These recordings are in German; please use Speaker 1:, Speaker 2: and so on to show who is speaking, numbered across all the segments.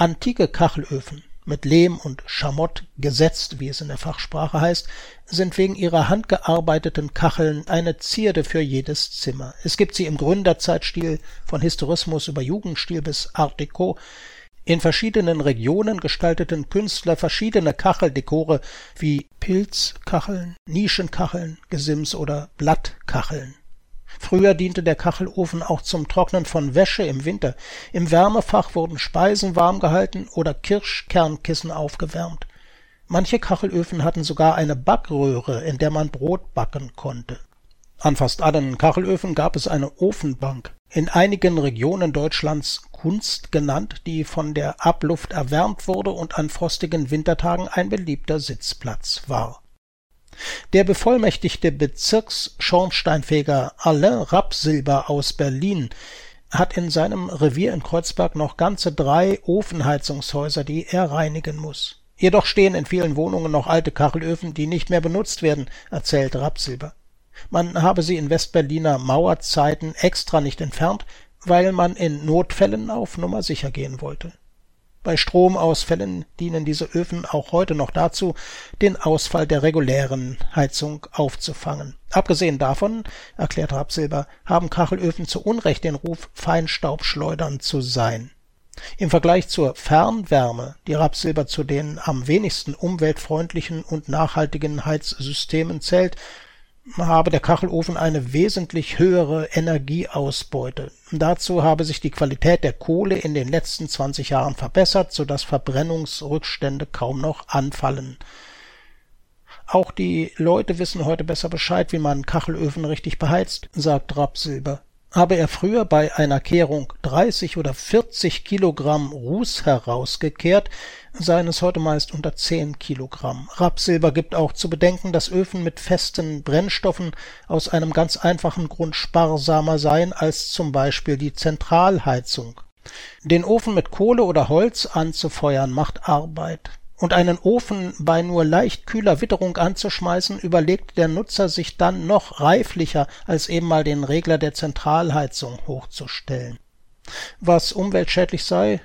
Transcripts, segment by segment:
Speaker 1: Antike Kachelöfen mit Lehm und Schamott gesetzt, wie es in der Fachsprache heißt, sind wegen ihrer handgearbeiteten Kacheln eine Zierde für jedes Zimmer. Es gibt sie im Gründerzeitstil von Historismus über Jugendstil bis Art Deco. In verschiedenen Regionen gestalteten Künstler verschiedene Kacheldekore wie Pilzkacheln, Nischenkacheln, Gesims oder Blattkacheln. Früher diente der Kachelofen auch zum Trocknen von Wäsche im Winter. Im Wärmefach wurden Speisen warm gehalten oder Kirschkernkissen aufgewärmt. Manche Kachelöfen hatten sogar eine Backröhre, in der man Brot backen konnte. An fast allen Kachelöfen gab es eine Ofenbank, in einigen Regionen Deutschlands Kunst genannt, die von der Abluft erwärmt wurde und an frostigen Wintertagen ein beliebter Sitzplatz war. Der bevollmächtigte Bezirksschornsteinfeger Alain Rapsilber aus Berlin hat in seinem Revier in Kreuzberg noch ganze drei Ofenheizungshäuser, die er reinigen muss. Jedoch stehen in vielen Wohnungen noch alte Kachelöfen, die nicht mehr benutzt werden, erzählt Rapsilber. Man habe sie in Westberliner Mauerzeiten extra nicht entfernt, weil man in Notfällen auf Nummer sicher gehen wollte. Bei Stromausfällen dienen diese Öfen auch heute noch dazu, den Ausfall der regulären Heizung aufzufangen. Abgesehen davon, erklärt Rapsilber, haben Kachelöfen zu Unrecht den Ruf, Feinstaubschleudern zu sein. Im Vergleich zur Fernwärme, die Rapsilber zu den am wenigsten umweltfreundlichen und nachhaltigen Heizsystemen zählt, habe der Kachelofen eine wesentlich höhere Energieausbeute. Dazu habe sich die Qualität der Kohle in den letzten 20 Jahren verbessert, so dass Verbrennungsrückstände kaum noch anfallen. Auch die Leute wissen heute besser Bescheid, wie man Kachelöfen richtig beheizt, sagt Rapsilber habe er früher bei einer Kehrung 30 oder 40 Kilogramm Ruß herausgekehrt, seien es heute meist unter 10 Kilogramm. Rapsilber gibt auch zu bedenken, dass Öfen mit festen Brennstoffen aus einem ganz einfachen Grund sparsamer seien als zum Beispiel die Zentralheizung. Den Ofen mit Kohle oder Holz anzufeuern macht Arbeit und einen Ofen bei nur leicht kühler Witterung anzuschmeißen, überlegt der Nutzer sich dann noch reiflicher, als eben mal den Regler der Zentralheizung hochzustellen. Was umweltschädlich sei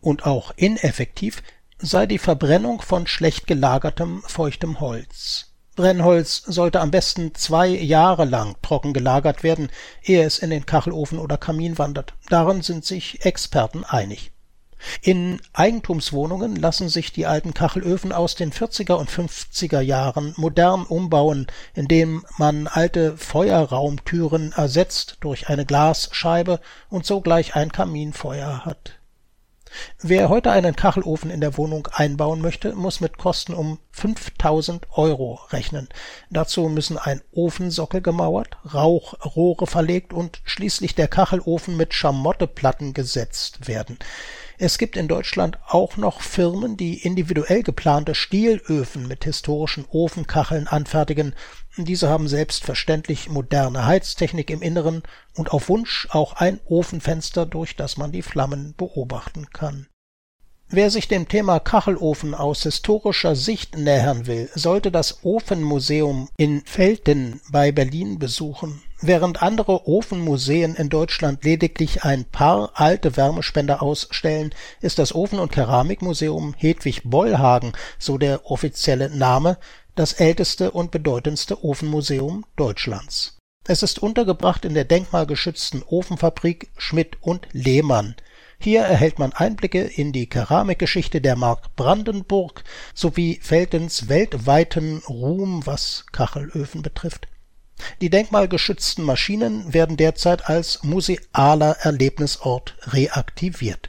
Speaker 1: und auch ineffektiv, sei die Verbrennung von schlecht gelagertem feuchtem Holz. Brennholz sollte am besten zwei Jahre lang trocken gelagert werden, ehe es in den Kachelofen oder Kamin wandert. Darin sind sich Experten einig. In Eigentumswohnungen lassen sich die alten Kachelöfen aus den 40er und 50er Jahren modern umbauen, indem man alte Feuerraumtüren ersetzt durch eine Glasscheibe und so gleich ein Kaminfeuer hat Wer heute einen Kachelofen in der Wohnung einbauen möchte, muss mit Kosten um 5000 Euro rechnen. Dazu müssen ein Ofensockel gemauert, Rauchrohre verlegt und schließlich der Kachelofen mit Schamotteplatten gesetzt werden. Es gibt in Deutschland auch noch Firmen, die individuell geplante Stielöfen mit historischen Ofenkacheln anfertigen. Diese haben selbstverständlich moderne Heiztechnik im Inneren und auf Wunsch auch ein Ofenfenster, durch das man die Flammen beobachten kann Wer sich dem Thema Kachelofen aus historischer Sicht nähern will, sollte das Ofenmuseum in Velten bei Berlin besuchen. Während andere Ofenmuseen in Deutschland lediglich ein paar alte Wärmespender ausstellen, ist das Ofen- und Keramikmuseum Hedwig Bollhagen, so der offizielle Name, das älteste und bedeutendste Ofenmuseum Deutschlands. Es ist untergebracht in der denkmalgeschützten Ofenfabrik Schmidt und Lehmann hier erhält man Einblicke in die Keramikgeschichte der Mark Brandenburg sowie Veltens weltweiten Ruhm, was Kachelöfen betrifft. Die denkmalgeschützten Maschinen werden derzeit als musealer Erlebnisort reaktiviert